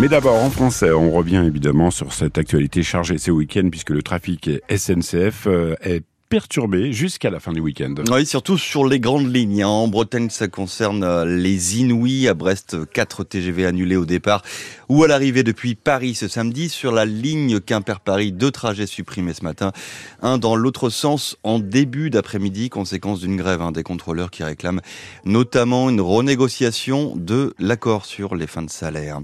Mais d'abord, en français, on revient évidemment sur cette actualité chargée ce week-end puisque le trafic SNCF est perturbé jusqu'à la fin du week-end. Oui, surtout sur les grandes lignes. Hein. En Bretagne, ça concerne euh, les Inouïs. À Brest, 4 TGV annulés au départ ou à l'arrivée depuis Paris ce samedi. Sur la ligne Quimper-Paris, deux trajets supprimés ce matin. Un dans l'autre sens en début d'après-midi, conséquence d'une grève hein, des contrôleurs qui réclament notamment une renégociation de l'accord sur les fins de salaire.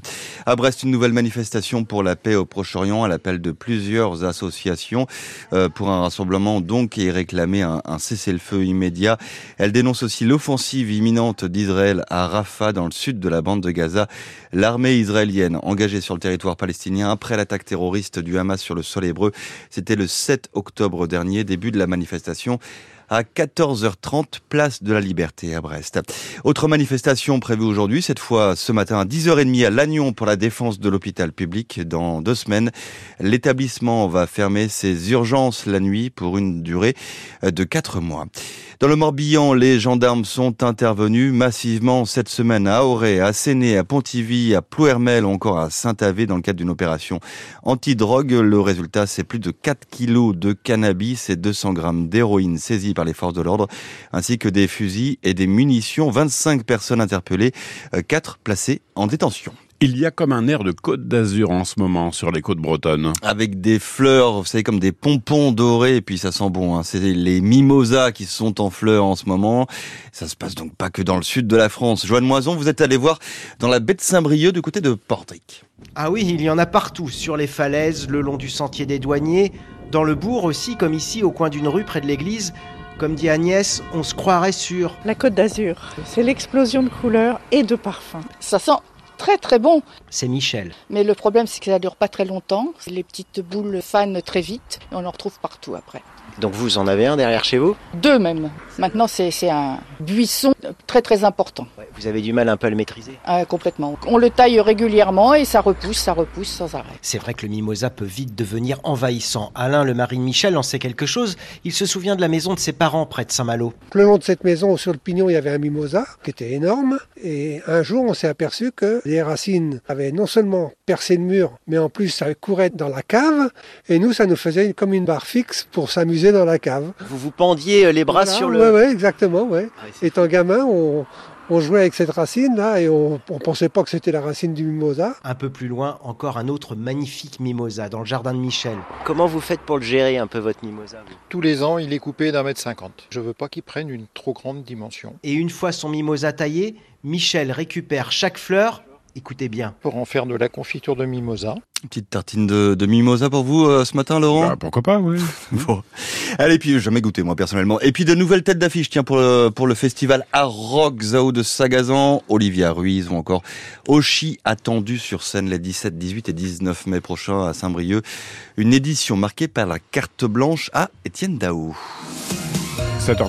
À Brest, une nouvelle manifestation pour la paix au Proche-Orient à l'appel de plusieurs associations euh, pour un rassemblement donc qui réclamé un, un cessez-le-feu immédiat. Elle dénonce aussi l'offensive imminente d'Israël à Rafah, dans le sud de la bande de Gaza. L'armée israélienne engagée sur le territoire palestinien après l'attaque terroriste du Hamas sur le sol hébreu, c'était le 7 octobre dernier, début de la manifestation à 14h30, place de la Liberté à Brest. Autre manifestation prévue aujourd'hui, cette fois ce matin à 10h30 à Lannion pour la défense de l'hôpital public. Dans deux semaines, l'établissement va fermer ses urgences la nuit pour une durée de quatre mois. Dans le Morbihan, les gendarmes sont intervenus massivement cette semaine à Auray, à Séné, à Pontivy, à Plouermel ou encore à Saint-Avé dans le cadre d'une opération anti-drogue. Le résultat, c'est plus de 4 kilos de cannabis et 200 grammes d'héroïne saisis par les forces de l'ordre, ainsi que des fusils et des munitions. 25 personnes interpellées, 4 euh, placées en détention. Il y a comme un air de côte d'Azur en ce moment sur les côtes bretonnes. Avec des fleurs, vous savez, comme des pompons dorés, et puis ça sent bon. Hein. C'est les mimosas qui sont en fleurs en ce moment. Ça se passe donc pas que dans le sud de la France. Joanne Moison, vous êtes allé voir dans la baie de Saint-Brieuc du côté de Portric. Ah oui, il y en a partout, sur les falaises, le long du sentier des douaniers, dans le bourg aussi, comme ici, au coin d'une rue près de l'église. Comme dit Agnès, on se croirait sur... La côte d'Azur. C'est l'explosion de couleurs et de parfums. Ça sent très très bon. C'est Michel. Mais le problème, c'est que ça dure pas très longtemps. Les petites boules fanent très vite et on en retrouve partout après. Donc vous en avez un derrière chez vous? Deux même. Maintenant, c'est un buisson très très important. Vous avez du mal un peu à le maîtriser? Ah, Complètement. On le taille régulièrement et ça repousse, ça repousse sans arrêt. C'est vrai que le mimosa peut vite devenir envahissant. Alain, le mari de Michel, en sait quelque chose. Il se souvient de la maison de ses parents près de Saint-Malo. Le long de cette maison, sur le pignon, il y avait un mimosa qui était énorme. Et un jour, on s'est aperçu que les racines avaient non seulement percé le mur, mais en plus, ça courait dans la cave. Et nous, ça nous faisait comme une barre fixe pour s'amuser dans la cave. Vous vous pendiez euh, les bras sur le... Oui, exactement. Ouais. Ah Étant gamin, on, jouait avec cette racine là et on, ne pensait pas que c'était la racine du mimosa. Un peu plus loin, encore un autre magnifique mimosa dans le jardin de Michel. Comment vous faites pour le gérer un peu votre mimosa Tous les ans, il est coupé d'un mètre cinquante. Je veux pas qu'il prenne une trop grande dimension. Et une fois son mimosa taillé, Michel récupère chaque fleur Écoutez bien. Pour en faire de la confiture de mimosa. Une petite tartine de, mimosa pour vous euh, ce matin, Laurent bah, Pourquoi pas, oui. bon. Allez, puis jamais goûté moi personnellement. Et puis de nouvelles têtes d'affiche, tiens, pour le, pour le festival Rock Zao de Sagazan, Olivia Ruiz ou encore Oshi attendu sur scène les 17, 18 et 19 mai prochains à Saint-Brieuc. Une édition marquée par la carte blanche à Étienne Daou.